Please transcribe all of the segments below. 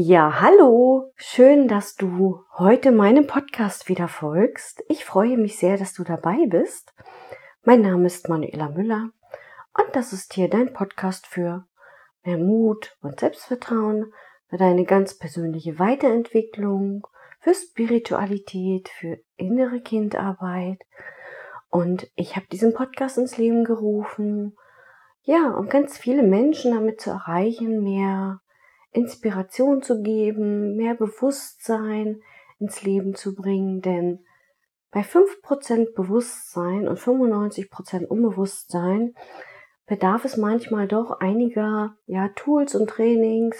Ja, hallo, schön, dass du heute meinem Podcast wieder folgst. Ich freue mich sehr, dass du dabei bist. Mein Name ist Manuela Müller und das ist hier dein Podcast für mehr Mut und Selbstvertrauen, für deine ganz persönliche Weiterentwicklung, für Spiritualität, für innere Kindarbeit. Und ich habe diesen Podcast ins Leben gerufen, ja, um ganz viele Menschen damit zu erreichen, mehr Inspiration zu geben, mehr Bewusstsein ins Leben zu bringen, denn bei 5% Bewusstsein und 95% Unbewusstsein bedarf es manchmal doch einiger ja, Tools und Trainings,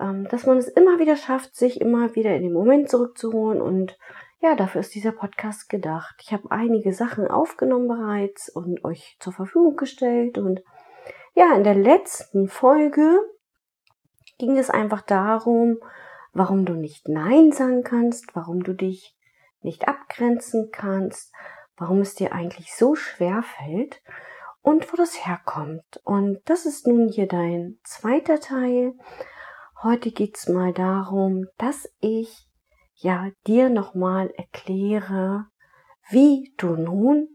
ähm, dass man es immer wieder schafft, sich immer wieder in den Moment zurückzuholen. Und ja, dafür ist dieser Podcast gedacht. Ich habe einige Sachen aufgenommen bereits und euch zur Verfügung gestellt. Und ja, in der letzten Folge ging es einfach darum, warum du nicht Nein sagen kannst, warum du dich nicht abgrenzen kannst, warum es dir eigentlich so schwer fällt und wo das herkommt. Und das ist nun hier dein zweiter Teil. Heute geht's mal darum, dass ich ja dir nochmal erkläre, wie du nun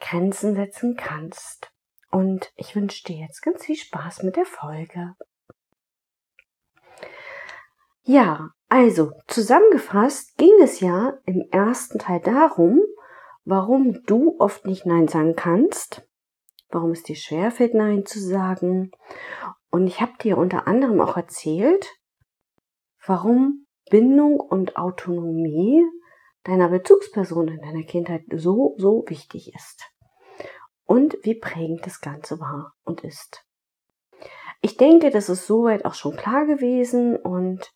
Grenzen setzen kannst. Und ich wünsche dir jetzt ganz viel Spaß mit der Folge. Ja, also zusammengefasst ging es ja im ersten Teil darum, warum du oft nicht Nein sagen kannst, warum es dir schwerfällt, Nein zu sagen. Und ich habe dir unter anderem auch erzählt, warum Bindung und Autonomie deiner Bezugsperson in deiner Kindheit so, so wichtig ist. Und wie prägend das Ganze war und ist. Ich denke, das ist soweit auch schon klar gewesen und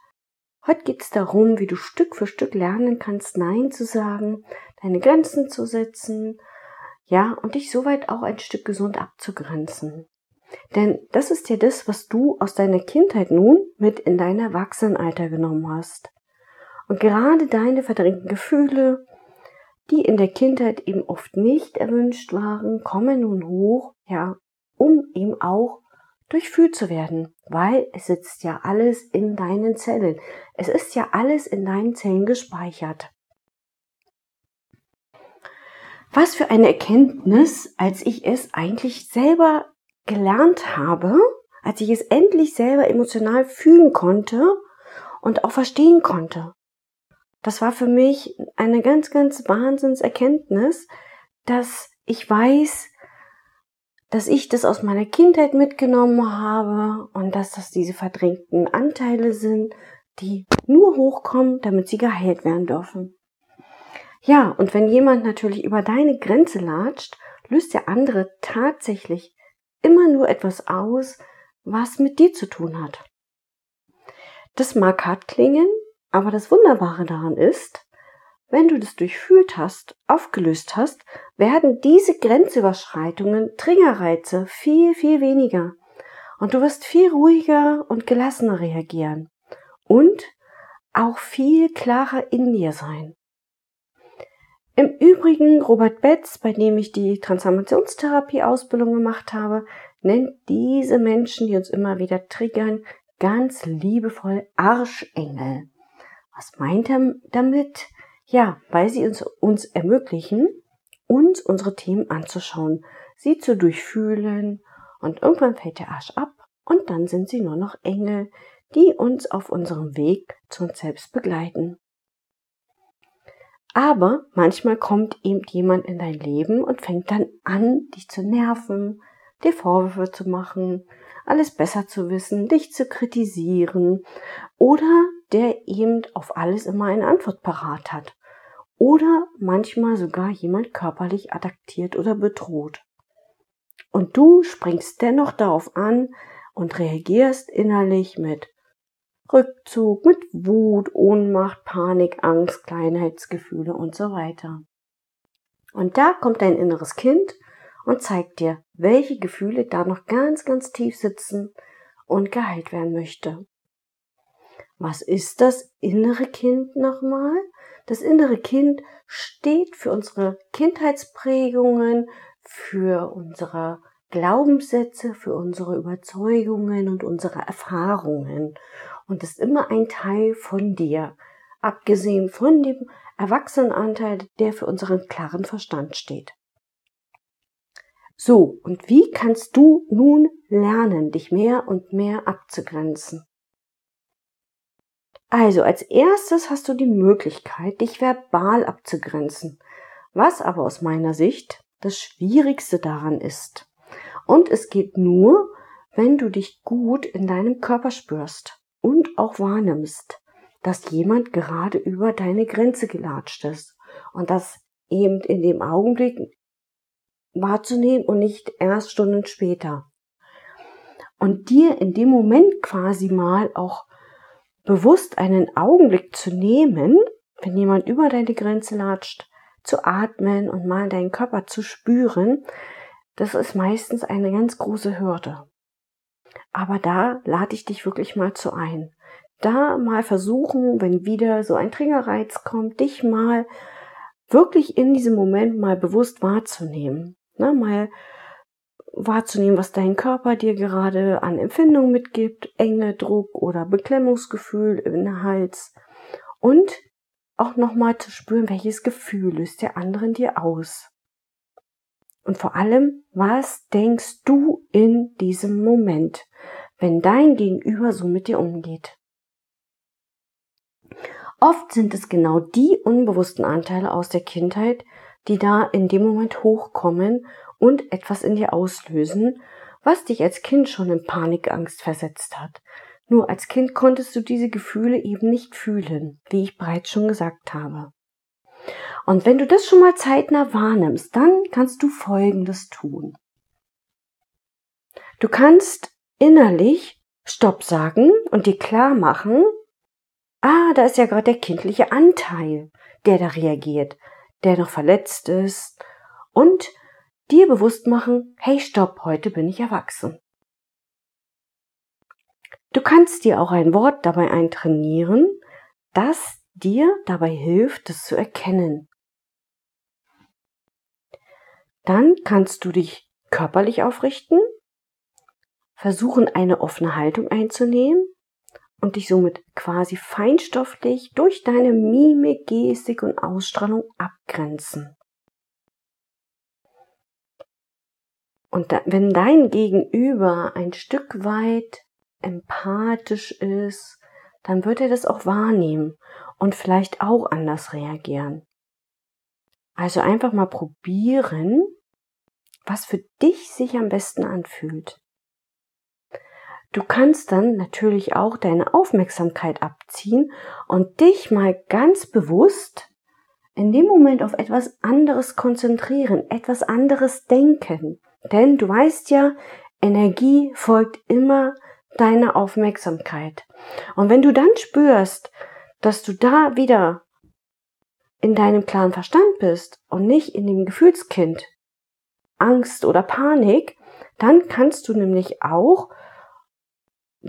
Heute geht es darum, wie du Stück für Stück lernen kannst, Nein zu sagen, deine Grenzen zu setzen, ja, und dich soweit auch ein Stück gesund abzugrenzen. Denn das ist ja das, was du aus deiner Kindheit nun mit in dein Erwachsenenalter genommen hast. Und gerade deine verdrängten Gefühle, die in der Kindheit eben oft nicht erwünscht waren, kommen nun hoch, ja, um eben auch durchfühlt zu werden, weil es sitzt ja alles in deinen Zellen. Es ist ja alles in deinen Zellen gespeichert. Was für eine Erkenntnis, als ich es eigentlich selber gelernt habe, als ich es endlich selber emotional fühlen konnte und auch verstehen konnte. Das war für mich eine ganz, ganz Wahnsinnserkenntnis, dass ich weiß, dass ich das aus meiner Kindheit mitgenommen habe und dass das diese verdrängten Anteile sind, die nur hochkommen, damit sie geheilt werden dürfen. Ja, und wenn jemand natürlich über deine Grenze latscht, löst der andere tatsächlich immer nur etwas aus, was mit dir zu tun hat. Das mag hart klingen, aber das Wunderbare daran ist, wenn du das durchfühlt hast, aufgelöst hast, werden diese Grenzüberschreitungen, Triggerreize viel, viel weniger. Und du wirst viel ruhiger und gelassener reagieren. Und auch viel klarer in dir sein. Im Übrigen, Robert Betz, bei dem ich die Transformationstherapie-Ausbildung gemacht habe, nennt diese Menschen, die uns immer wieder triggern, ganz liebevoll Arschengel. Was meint er damit? Ja, weil sie uns, uns ermöglichen, uns unsere Themen anzuschauen, sie zu durchfühlen und irgendwann fällt der Arsch ab und dann sind sie nur noch Engel, die uns auf unserem Weg zu uns selbst begleiten. Aber manchmal kommt eben jemand in dein Leben und fängt dann an, dich zu nerven, dir Vorwürfe zu machen, alles besser zu wissen, dich zu kritisieren oder der eben auf alles immer eine Antwort parat hat oder manchmal sogar jemand körperlich attackiert oder bedroht. Und du springst dennoch darauf an und reagierst innerlich mit Rückzug, mit Wut, Ohnmacht, Panik, Angst, Kleinheitsgefühle und so weiter. Und da kommt dein inneres Kind und zeigt dir, welche Gefühle da noch ganz, ganz tief sitzen und geheilt werden möchte. Was ist das innere Kind nochmal? Das innere Kind steht für unsere Kindheitsprägungen, für unsere Glaubenssätze, für unsere Überzeugungen und unsere Erfahrungen und ist immer ein Teil von dir, abgesehen von dem Erwachsenenanteil, der für unseren klaren Verstand steht. So, und wie kannst du nun lernen, dich mehr und mehr abzugrenzen? Also, als erstes hast du die Möglichkeit, dich verbal abzugrenzen, was aber aus meiner Sicht das Schwierigste daran ist. Und es geht nur, wenn du dich gut in deinem Körper spürst und auch wahrnimmst, dass jemand gerade über deine Grenze gelatscht ist und das eben in dem Augenblick wahrzunehmen und nicht erst Stunden später. Und dir in dem Moment quasi mal auch bewusst einen Augenblick zu nehmen, wenn jemand über deine Grenze latscht, zu atmen und mal deinen Körper zu spüren, das ist meistens eine ganz große Hürde. Aber da lade ich dich wirklich mal zu ein. Da mal versuchen, wenn wieder so ein Triggerreiz kommt, dich mal wirklich in diesem Moment mal bewusst wahrzunehmen ne, mal wahrzunehmen, was dein Körper dir gerade an Empfindungen mitgibt, Enge, Druck oder Beklemmungsgefühl im Hals und auch nochmal zu spüren, welches Gefühl löst der andere in dir aus. Und vor allem, was denkst du in diesem Moment, wenn dein Gegenüber so mit dir umgeht? Oft sind es genau die unbewussten Anteile aus der Kindheit, die da in dem Moment hochkommen und etwas in dir auslösen, was dich als Kind schon in Panikangst versetzt hat. Nur als Kind konntest du diese Gefühle eben nicht fühlen, wie ich bereits schon gesagt habe. Und wenn du das schon mal zeitnah wahrnimmst, dann kannst du Folgendes tun. Du kannst innerlich Stopp sagen und dir klar machen, ah, da ist ja gerade der kindliche Anteil, der da reagiert der noch verletzt ist und dir bewusst machen, hey stopp, heute bin ich erwachsen. Du kannst dir auch ein Wort dabei eintrainieren, das dir dabei hilft, das zu erkennen. Dann kannst du dich körperlich aufrichten, versuchen eine offene Haltung einzunehmen und dich somit quasi feinstofflich durch deine Mimik, Gestik und Ausstrahlung abgrenzen. Und da, wenn dein Gegenüber ein Stück weit empathisch ist, dann wird er das auch wahrnehmen und vielleicht auch anders reagieren. Also einfach mal probieren, was für dich sich am besten anfühlt. Du kannst dann natürlich auch deine Aufmerksamkeit abziehen und dich mal ganz bewusst in dem Moment auf etwas anderes konzentrieren, etwas anderes denken. Denn du weißt ja, Energie folgt immer deiner Aufmerksamkeit. Und wenn du dann spürst, dass du da wieder in deinem klaren Verstand bist und nicht in dem Gefühlskind, Angst oder Panik, dann kannst du nämlich auch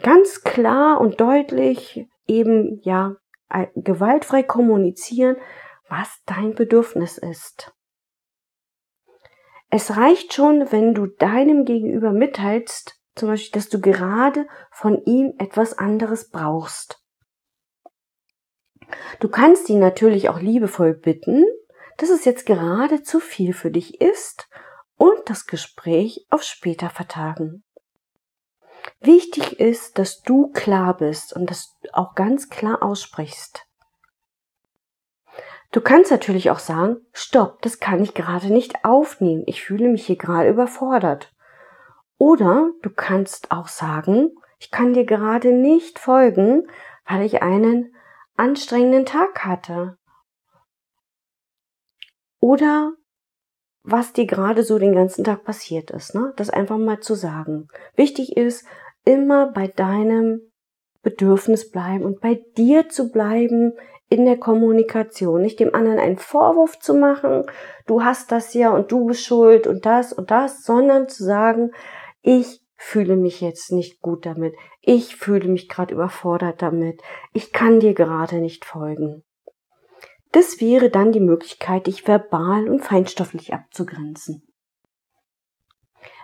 ganz klar und deutlich eben ja gewaltfrei kommunizieren, was dein Bedürfnis ist. Es reicht schon, wenn du deinem Gegenüber mitteilst, zum Beispiel, dass du gerade von ihm etwas anderes brauchst. Du kannst ihn natürlich auch liebevoll bitten, dass es jetzt gerade zu viel für dich ist und das Gespräch auf später vertagen. Wichtig ist, dass du klar bist und das auch ganz klar aussprichst. Du kannst natürlich auch sagen, stopp, das kann ich gerade nicht aufnehmen. Ich fühle mich hier gerade überfordert. Oder du kannst auch sagen, ich kann dir gerade nicht folgen, weil ich einen anstrengenden Tag hatte. Oder was dir gerade so den ganzen Tag passiert ist, ne? Das einfach mal zu sagen. Wichtig ist, immer bei deinem Bedürfnis bleiben und bei dir zu bleiben in der Kommunikation, nicht dem anderen einen Vorwurf zu machen, du hast das ja und du bist schuld und das und das, sondern zu sagen, ich fühle mich jetzt nicht gut damit. ich fühle mich gerade überfordert damit, ich kann dir gerade nicht folgen. Das wäre dann die Möglichkeit, dich verbal und feinstofflich abzugrenzen.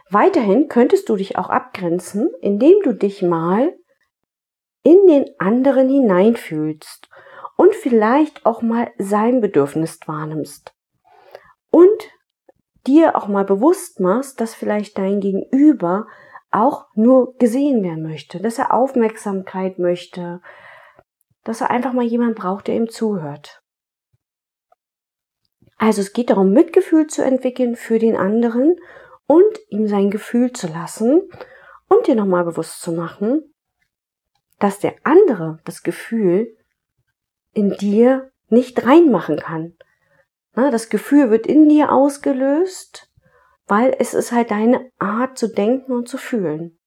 Weiterhin könntest du dich auch abgrenzen, indem du dich mal in den anderen hineinfühlst und vielleicht auch mal sein Bedürfnis wahrnimmst. Und dir auch mal bewusst machst, dass vielleicht dein Gegenüber auch nur gesehen werden möchte, dass er Aufmerksamkeit möchte, dass er einfach mal jemand braucht, der ihm zuhört. Also es geht darum, Mitgefühl zu entwickeln für den anderen und ihm sein Gefühl zu lassen und dir nochmal bewusst zu machen, dass der andere das Gefühl in dir nicht reinmachen kann. Das Gefühl wird in dir ausgelöst, weil es ist halt deine Art zu denken und zu fühlen.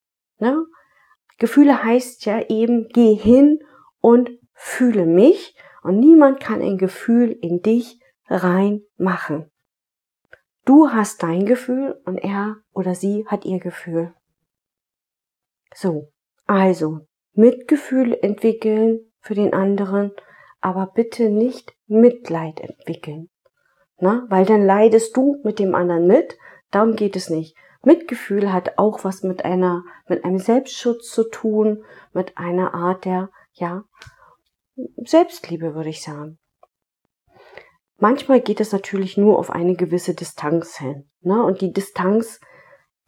Gefühle heißt ja eben, geh hin und fühle mich und niemand kann ein Gefühl in dich reinmachen. Du hast dein Gefühl und er oder sie hat ihr Gefühl. So, also Mitgefühl entwickeln für den anderen, aber bitte nicht Mitleid entwickeln. Na, weil dann leidest du mit dem anderen mit, darum geht es nicht. Mitgefühl hat auch was mit einer, mit einem Selbstschutz zu tun, mit einer Art der, ja, Selbstliebe, würde ich sagen. Manchmal geht es natürlich nur auf eine gewisse Distanz hin. Ne? Und die Distanz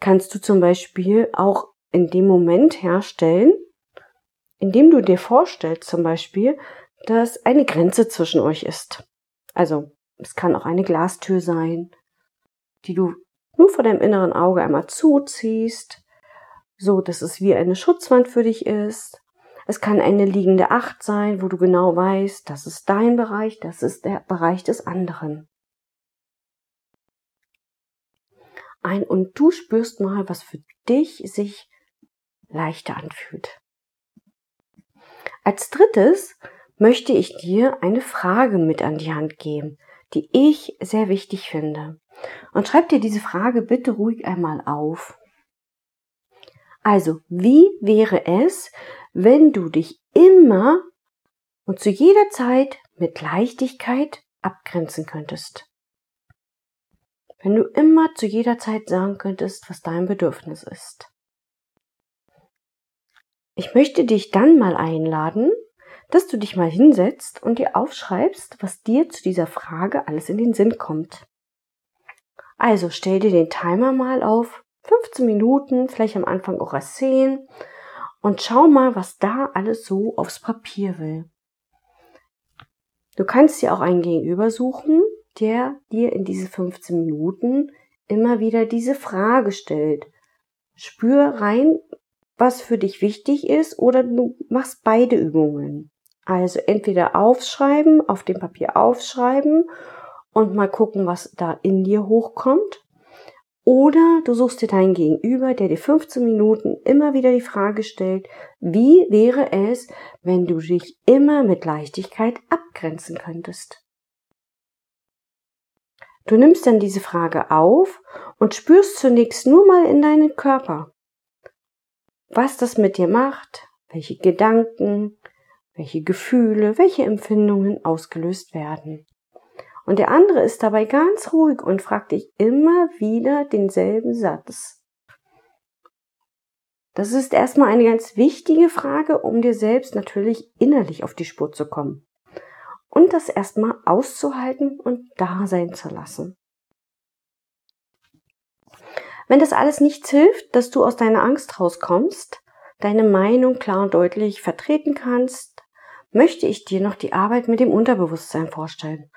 kannst du zum Beispiel auch in dem Moment herstellen, indem du dir vorstellst zum Beispiel, dass eine Grenze zwischen euch ist. Also es kann auch eine Glastür sein, die du nur vor deinem inneren Auge einmal zuziehst, so dass es wie eine Schutzwand für dich ist. Es kann eine liegende Acht sein, wo du genau weißt, das ist dein Bereich, das ist der Bereich des anderen. Ein und du spürst mal, was für dich sich leichter anfühlt. Als drittes möchte ich dir eine Frage mit an die Hand geben, die ich sehr wichtig finde. Und schreib dir diese Frage bitte ruhig einmal auf. Also, wie wäre es, wenn du dich immer und zu jeder Zeit mit Leichtigkeit abgrenzen könntest? Wenn du immer zu jeder Zeit sagen könntest, was dein Bedürfnis ist. Ich möchte dich dann mal einladen, dass du dich mal hinsetzt und dir aufschreibst, was dir zu dieser Frage alles in den Sinn kommt. Also stell dir den Timer mal auf 15 Minuten, vielleicht am Anfang auch erst 10 und schau mal, was da alles so aufs Papier will. Du kannst dir auch einen Gegenüber suchen, der dir in diese 15 Minuten immer wieder diese Frage stellt. Spür rein, was für dich wichtig ist, oder du machst beide Übungen. Also entweder aufschreiben, auf dem Papier aufschreiben und mal gucken, was da in dir hochkommt. Oder du suchst dir deinen Gegenüber, der dir 15 Minuten immer wieder die Frage stellt, wie wäre es, wenn du dich immer mit Leichtigkeit abgrenzen könntest? Du nimmst dann diese Frage auf und spürst zunächst nur mal in deinen Körper, was das mit dir macht, welche Gedanken, welche Gefühle, welche Empfindungen ausgelöst werden. Und der andere ist dabei ganz ruhig und fragt dich immer wieder denselben Satz. Das ist erstmal eine ganz wichtige Frage, um dir selbst natürlich innerlich auf die Spur zu kommen. Und das erstmal auszuhalten und da sein zu lassen. Wenn das alles nichts hilft, dass du aus deiner Angst rauskommst, deine Meinung klar und deutlich vertreten kannst, möchte ich dir noch die Arbeit mit dem Unterbewusstsein vorstellen,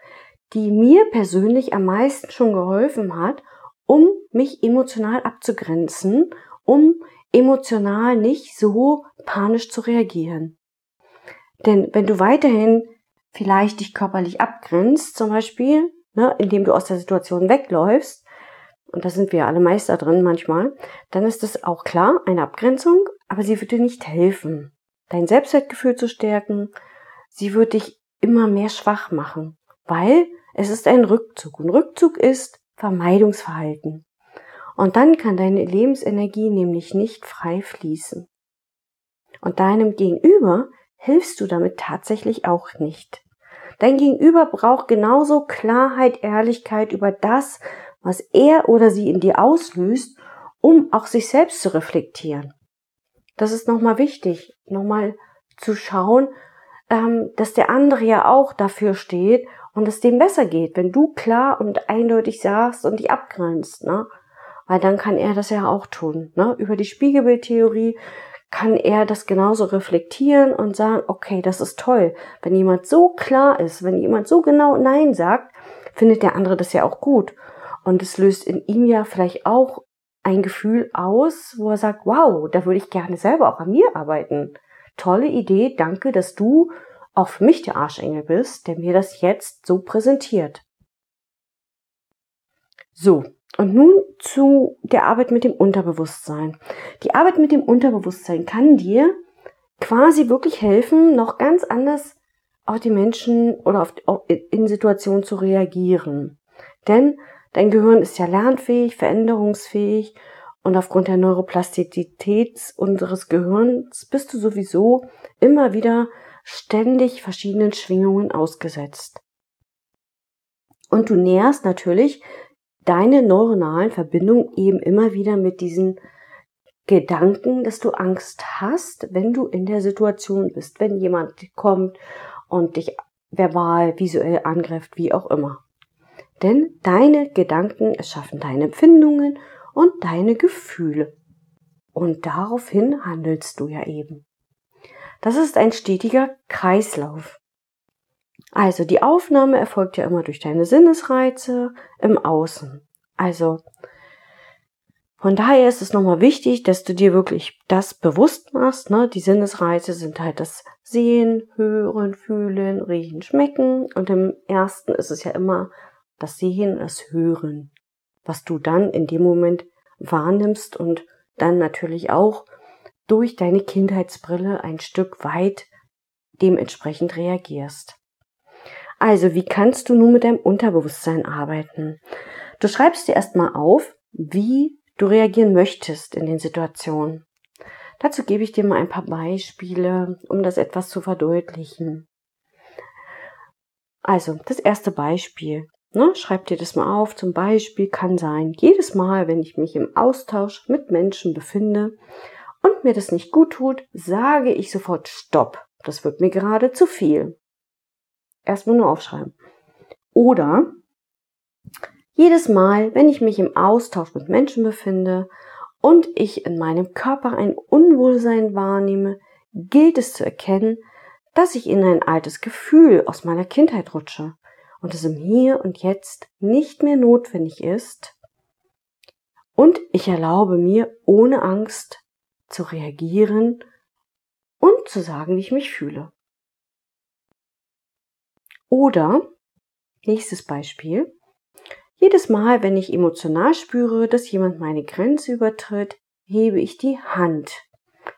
die mir persönlich am meisten schon geholfen hat, um mich emotional abzugrenzen, um emotional nicht so panisch zu reagieren. Denn wenn du weiterhin vielleicht dich körperlich abgrenzt, zum Beispiel, ne, indem du aus der Situation wegläufst, und da sind wir alle Meister drin manchmal, dann ist es auch klar eine Abgrenzung, aber sie wird dir nicht helfen, dein Selbstwertgefühl zu stärken. Sie wird dich immer mehr schwach machen, weil es ist ein Rückzug. Und Rückzug ist Vermeidungsverhalten. Und dann kann deine Lebensenergie nämlich nicht frei fließen. Und deinem Gegenüber hilfst du damit tatsächlich auch nicht. Dein Gegenüber braucht genauso Klarheit, Ehrlichkeit über das, was er oder sie in dir auslöst, um auch sich selbst zu reflektieren. Das ist nochmal wichtig, nochmal zu schauen, ähm, dass der andere ja auch dafür steht und es dem besser geht, wenn du klar und eindeutig sagst und dich abgrenzt, ne? Weil dann kann er das ja auch tun, ne? Über die Spiegelbildtheorie kann er das genauso reflektieren und sagen, okay, das ist toll. Wenn jemand so klar ist, wenn jemand so genau Nein sagt, findet der andere das ja auch gut. Und es löst in ihm ja vielleicht auch ein Gefühl aus, wo er sagt, wow, da würde ich gerne selber auch an mir arbeiten. Tolle Idee, danke, dass du auch für mich der Arschengel bist, der mir das jetzt so präsentiert. So, und nun zu der Arbeit mit dem Unterbewusstsein. Die Arbeit mit dem Unterbewusstsein kann dir quasi wirklich helfen, noch ganz anders auf die Menschen oder auf, in Situationen zu reagieren. Denn dein Gehirn ist ja lernfähig, veränderungsfähig und aufgrund der Neuroplastizität unseres Gehirns bist du sowieso immer wieder ständig verschiedenen Schwingungen ausgesetzt. Und du nährst natürlich deine neuronalen Verbindungen eben immer wieder mit diesen Gedanken, dass du Angst hast, wenn du in der Situation bist, wenn jemand kommt und dich verbal, visuell angreift, wie auch immer. Denn deine Gedanken erschaffen deine Empfindungen und deine Gefühle. Und daraufhin handelst du ja eben. Das ist ein stetiger Kreislauf. Also die Aufnahme erfolgt ja immer durch deine Sinnesreize im Außen. Also von daher ist es nochmal wichtig, dass du dir wirklich das bewusst machst. Ne? Die Sinnesreize sind halt das Sehen, Hören, Fühlen, Riechen, Schmecken. Und im ersten ist es ja immer das Sehen, das Hören, was du dann in dem Moment wahrnimmst und dann natürlich auch durch deine Kindheitsbrille ein Stück weit dementsprechend reagierst. Also, wie kannst du nun mit deinem Unterbewusstsein arbeiten? Du schreibst dir erstmal auf, wie du reagieren möchtest in den Situationen. Dazu gebe ich dir mal ein paar Beispiele, um das etwas zu verdeutlichen. Also, das erste Beispiel. Ne, schreib dir das mal auf. Zum Beispiel kann sein, jedes Mal, wenn ich mich im Austausch mit Menschen befinde und mir das nicht gut tut, sage ich sofort Stopp. Das wird mir gerade zu viel. Erstmal nur aufschreiben. Oder jedes Mal, wenn ich mich im Austausch mit Menschen befinde und ich in meinem Körper ein Unwohlsein wahrnehme, gilt es zu erkennen, dass ich in ein altes Gefühl aus meiner Kindheit rutsche und es im Hier und Jetzt nicht mehr notwendig ist. Und ich erlaube mir, ohne Angst zu reagieren und zu sagen, wie ich mich fühle. Oder, nächstes Beispiel, jedes Mal, wenn ich emotional spüre, dass jemand meine Grenze übertritt, hebe ich die Hand.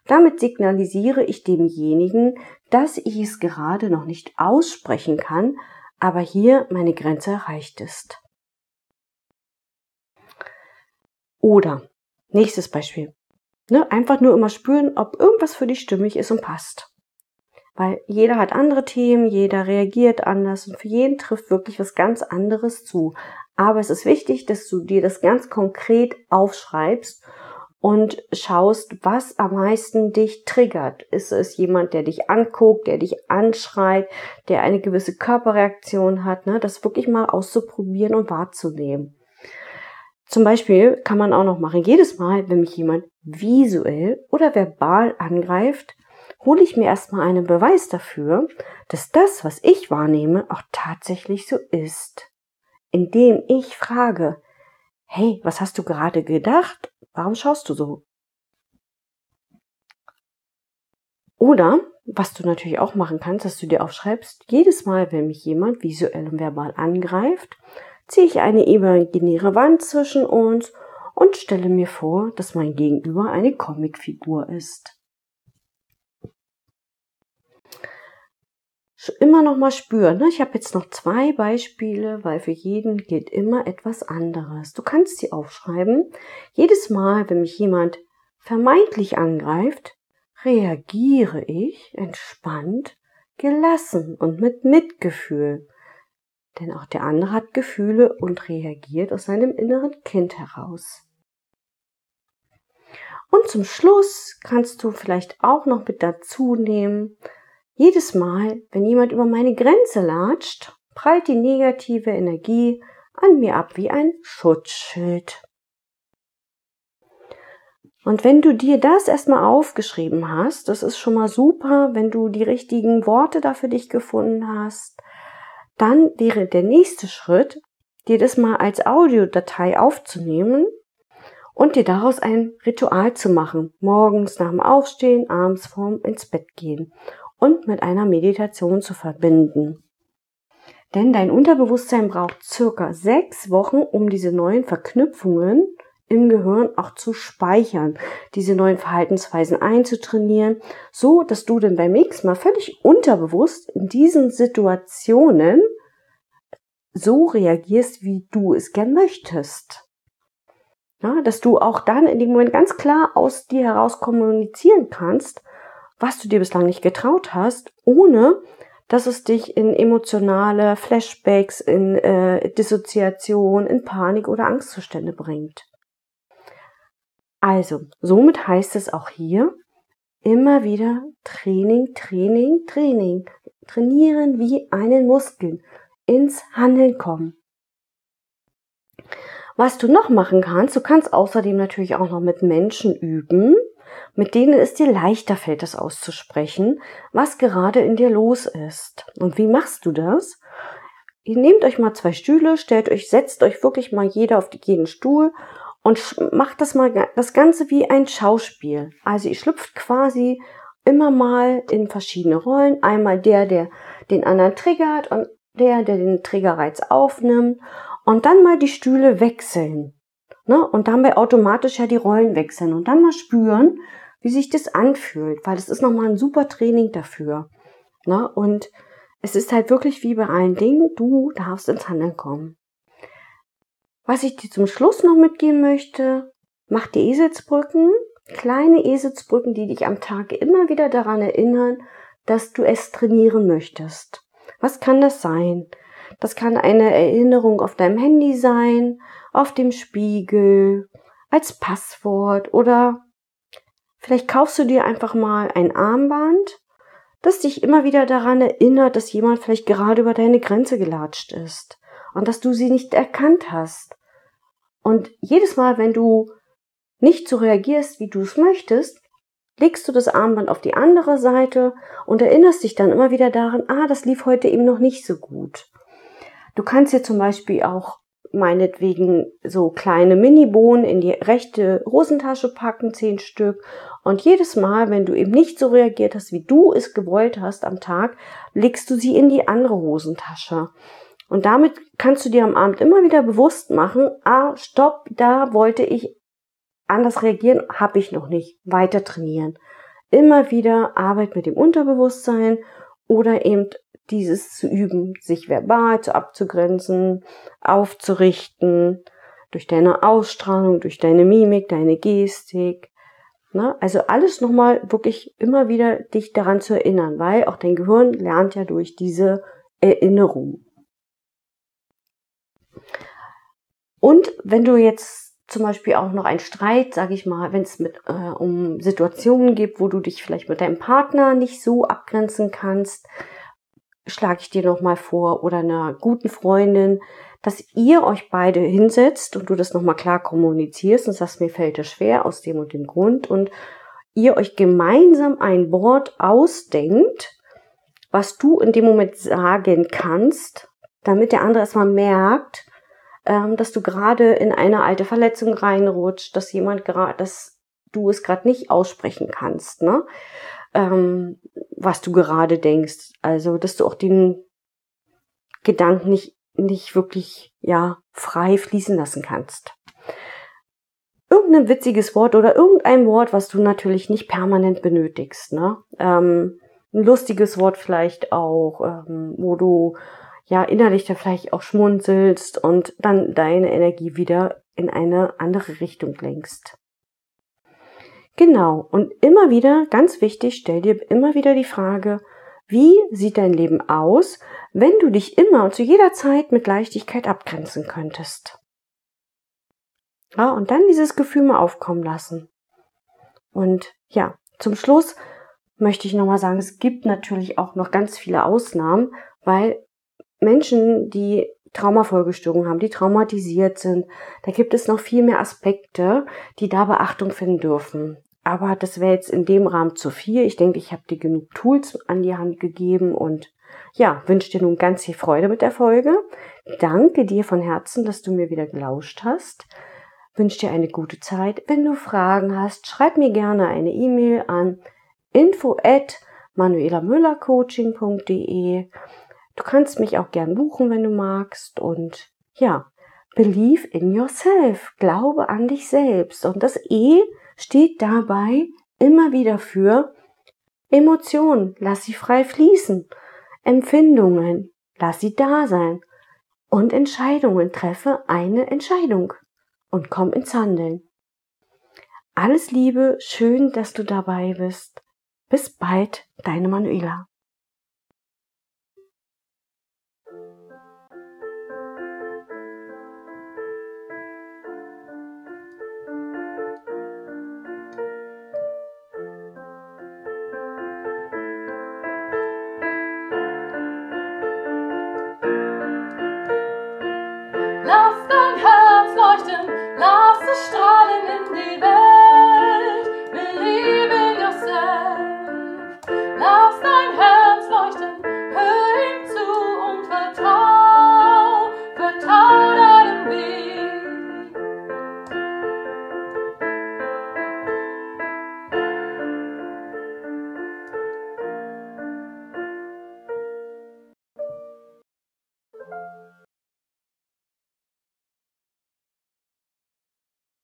Damit signalisiere ich demjenigen, dass ich es gerade noch nicht aussprechen kann, aber hier meine Grenze erreicht ist. Oder, nächstes Beispiel. Ne, einfach nur immer spüren, ob irgendwas für dich stimmig ist und passt. Weil jeder hat andere Themen, jeder reagiert anders und für jeden trifft wirklich was ganz anderes zu. Aber es ist wichtig, dass du dir das ganz konkret aufschreibst und schaust, was am meisten dich triggert. Ist es jemand, der dich anguckt, der dich anschreit, der eine gewisse Körperreaktion hat, ne? das wirklich mal auszuprobieren und wahrzunehmen. Zum Beispiel kann man auch noch machen, jedes Mal, wenn mich jemand visuell oder verbal angreift, hole ich mir erstmal einen Beweis dafür, dass das, was ich wahrnehme, auch tatsächlich so ist. Indem ich frage, hey, was hast du gerade gedacht? Warum schaust du so? Oder, was du natürlich auch machen kannst, dass du dir aufschreibst, jedes Mal, wenn mich jemand visuell und verbal angreift, ziehe ich eine imaginäre Wand zwischen uns und stelle mir vor, dass mein Gegenüber eine Comicfigur ist. Immer noch mal spüren. Ne? Ich habe jetzt noch zwei Beispiele, weil für jeden gilt immer etwas anderes. Du kannst sie aufschreiben. Jedes Mal, wenn mich jemand vermeintlich angreift, reagiere ich entspannt, gelassen und mit Mitgefühl. Denn auch der andere hat Gefühle und reagiert aus seinem inneren Kind heraus. Und zum Schluss kannst du vielleicht auch noch mit dazu nehmen, jedes Mal, wenn jemand über meine Grenze latscht, prallt die negative Energie an mir ab wie ein Schutzschild. Und wenn du dir das erstmal aufgeschrieben hast, das ist schon mal super, wenn du die richtigen Worte da für dich gefunden hast, dann wäre der nächste Schritt, dir das mal als Audiodatei aufzunehmen und dir daraus ein Ritual zu machen. Morgens nach dem Aufstehen, abends vorm ins Bett gehen und mit einer Meditation zu verbinden. Denn dein Unterbewusstsein braucht circa sechs Wochen, um diese neuen Verknüpfungen im Gehirn auch zu speichern, diese neuen Verhaltensweisen einzutrainieren, so dass du dann beim nächsten Mal völlig unterbewusst in diesen Situationen so reagierst, wie du es gern möchtest. Ja, dass du auch dann in dem Moment ganz klar aus dir heraus kommunizieren kannst, was du dir bislang nicht getraut hast, ohne dass es dich in emotionale Flashbacks, in äh, Dissoziation, in Panik oder Angstzustände bringt. Also, somit heißt es auch hier immer wieder Training, Training, Training. Trainieren wie einen Muskel. Ins Handeln kommen. Was du noch machen kannst, du kannst außerdem natürlich auch noch mit Menschen üben, mit denen es dir leichter fällt, das auszusprechen, was gerade in dir los ist. Und wie machst du das? Ihr nehmt euch mal zwei Stühle, stellt euch, setzt euch wirklich mal jeder auf jeden Stuhl und macht das mal das Ganze wie ein Schauspiel. Also ihr schlüpft quasi immer mal in verschiedene Rollen. Einmal der, der den anderen triggert und der, der den Triggerreiz aufnimmt und dann mal die Stühle wechseln. Ne? Und dabei automatisch ja die Rollen wechseln und dann mal spüren, wie sich das anfühlt, weil das ist nochmal ein super Training dafür. Ne? Und es ist halt wirklich wie bei allen Dingen, du darfst ins Handeln kommen. Was ich dir zum Schluss noch mitgeben möchte, mach die Eselsbrücken, kleine Eselsbrücken, die dich am Tag immer wieder daran erinnern, dass du es trainieren möchtest. Was kann das sein? Das kann eine Erinnerung auf deinem Handy sein, auf dem Spiegel, als Passwort oder vielleicht kaufst du dir einfach mal ein Armband, das dich immer wieder daran erinnert, dass jemand vielleicht gerade über deine Grenze gelatscht ist und dass du sie nicht erkannt hast. Und jedes Mal, wenn du nicht so reagierst, wie du es möchtest, legst du das Armband auf die andere Seite und erinnerst dich dann immer wieder daran, ah, das lief heute eben noch nicht so gut. Du kannst dir zum Beispiel auch meinetwegen so kleine Mini-Bohnen in die rechte Hosentasche packen, zehn Stück. Und jedes Mal, wenn du eben nicht so reagiert hast, wie du es gewollt hast am Tag, legst du sie in die andere Hosentasche. Und damit kannst du dir am Abend immer wieder bewusst machen, ah, stopp, da wollte ich anders reagieren, habe ich noch nicht. Weiter trainieren. Immer wieder Arbeit mit dem Unterbewusstsein oder eben dieses zu üben, sich verbal zu abzugrenzen, aufzurichten, durch deine Ausstrahlung, durch deine Mimik, deine Gestik. Ne? Also alles nochmal wirklich immer wieder dich daran zu erinnern, weil auch dein Gehirn lernt ja durch diese Erinnerung. Und wenn du jetzt zum Beispiel auch noch einen Streit, sage ich mal, wenn es mit äh, um Situationen gibt, wo du dich vielleicht mit deinem Partner nicht so abgrenzen kannst, schlage ich dir noch mal vor oder einer guten Freundin, dass ihr euch beide hinsetzt und du das noch mal klar kommunizierst und sagst, mir fällt es schwer aus dem und dem Grund und ihr euch gemeinsam ein Wort ausdenkt, was du in dem Moment sagen kannst, damit der andere erstmal merkt, ähm, dass du gerade in eine alte Verletzung reinrutscht, dass jemand gerade, dass du es gerade nicht aussprechen kannst, ne? Ähm, was du gerade denkst. Also, dass du auch den Gedanken nicht, nicht wirklich, ja, frei fließen lassen kannst. Irgendein witziges Wort oder irgendein Wort, was du natürlich nicht permanent benötigst, ne? Ähm, ein lustiges Wort vielleicht auch, ähm, wo du ja innerlich da vielleicht auch schmunzelst und dann deine Energie wieder in eine andere Richtung lenkst. Genau. Und immer wieder, ganz wichtig, stell dir immer wieder die Frage, wie sieht dein Leben aus, wenn du dich immer und zu jeder Zeit mit Leichtigkeit abgrenzen könntest? Ja, und dann dieses Gefühl mal aufkommen lassen. Und ja, zum Schluss möchte ich nochmal sagen, es gibt natürlich auch noch ganz viele Ausnahmen, weil Menschen, die Traumafolgestörungen haben, die traumatisiert sind, da gibt es noch viel mehr Aspekte, die da Beachtung finden dürfen. Aber das wäre jetzt in dem Rahmen zu viel. Ich denke, ich habe dir genug Tools an die Hand gegeben und ja, wünsche dir nun ganz viel Freude mit der Folge. Danke dir von Herzen, dass du mir wieder gelauscht hast. Wünsche dir eine gute Zeit. Wenn du Fragen hast, schreib mir gerne eine E-Mail an info at manuelamüllercoaching.de. Du kannst mich auch gern buchen, wenn du magst. Und ja, believe in yourself. Glaube an dich selbst. Und das E steht dabei immer wieder für Emotionen. Lass sie frei fließen. Empfindungen. Lass sie da sein. Und Entscheidungen. Treffe eine Entscheidung. Und komm ins Handeln. Alles Liebe. Schön, dass du dabei bist. Bis bald. Deine Manuela. Thank you.